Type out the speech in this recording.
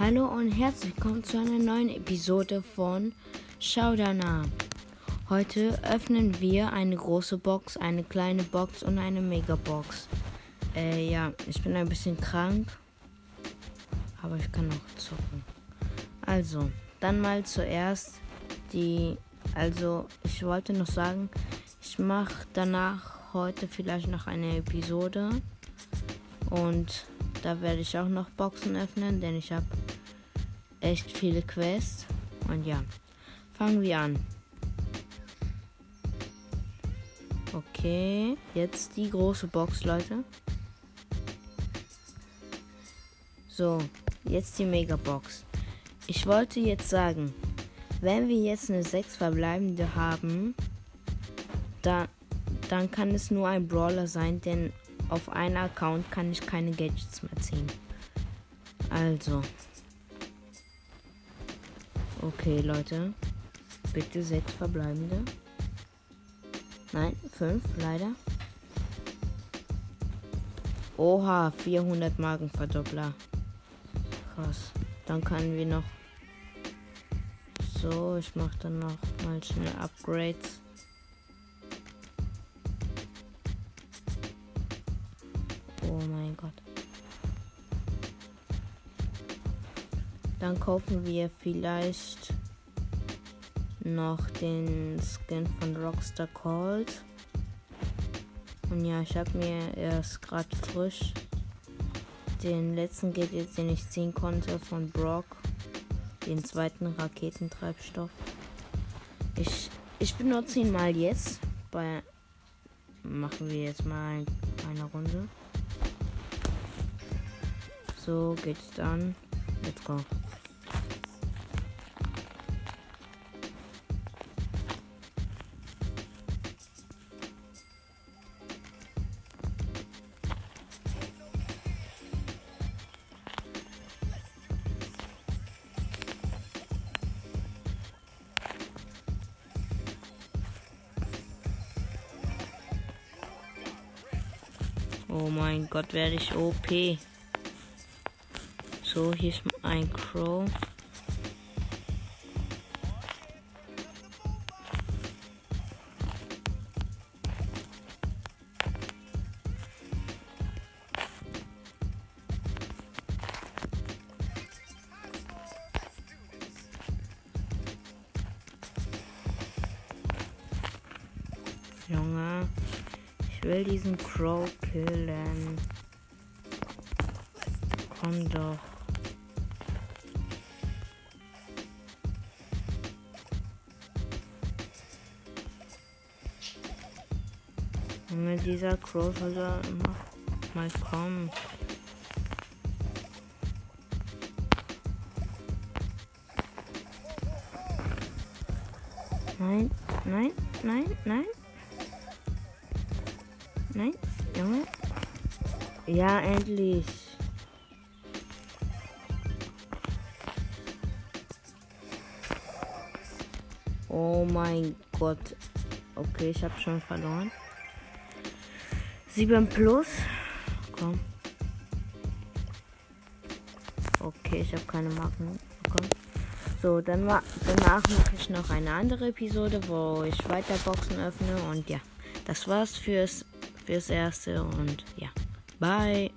Hallo und herzlich willkommen zu einer neuen Episode von Schau. Heute öffnen wir eine große Box, eine kleine Box und eine Megabox. Äh, ja, ich bin ein bisschen krank, aber ich kann noch zocken. Also, dann mal zuerst die, also ich wollte noch sagen, ich mache danach heute vielleicht noch eine Episode und da werde ich auch noch Boxen öffnen, denn ich habe echt viele Quests. Und ja, fangen wir an. Okay, jetzt die große Box, Leute. So, jetzt die Megabox. Ich wollte jetzt sagen, wenn wir jetzt eine 6 verbleibende haben, da, dann kann es nur ein Brawler sein, denn auf einen Account kann ich keine Gadgets mehr ziehen. Also. Okay, Leute. Bitte sechs verbleibende. Nein, fünf, leider. Oha, 400 Magenverdoppler. Krass. Dann können wir noch. So, ich mache dann noch mal schnell Upgrades. Dann kaufen wir vielleicht noch den Skin von Rockstar Cold. Und ja, ich habe mir erst gerade frisch den letzten Gadget, den ich ziehen konnte, von Brock, den zweiten Raketentreibstoff. Ich, ich benutze ihn mal jetzt. Bei machen wir jetzt mal eine Runde. So geht's dann. Let's go. Oh mein Gott, werde ich OP. So, hier ist ein Crow. Junge, ich will diesen Crow killen. Komm doch. Junge, dieser Crow soll immer mal kommen. Nein, nein, nein, nein. Nein, Junge. Ja, endlich. Oh mein Gott. Okay, ich habe schon verloren. 7 plus. Komm. Okay, ich habe keine Marken bekommen. So, dann war, danach mache ich noch eine andere Episode, wo ich weiter Boxen öffne. Und ja, das war's fürs, fürs Erste. Und ja, bye.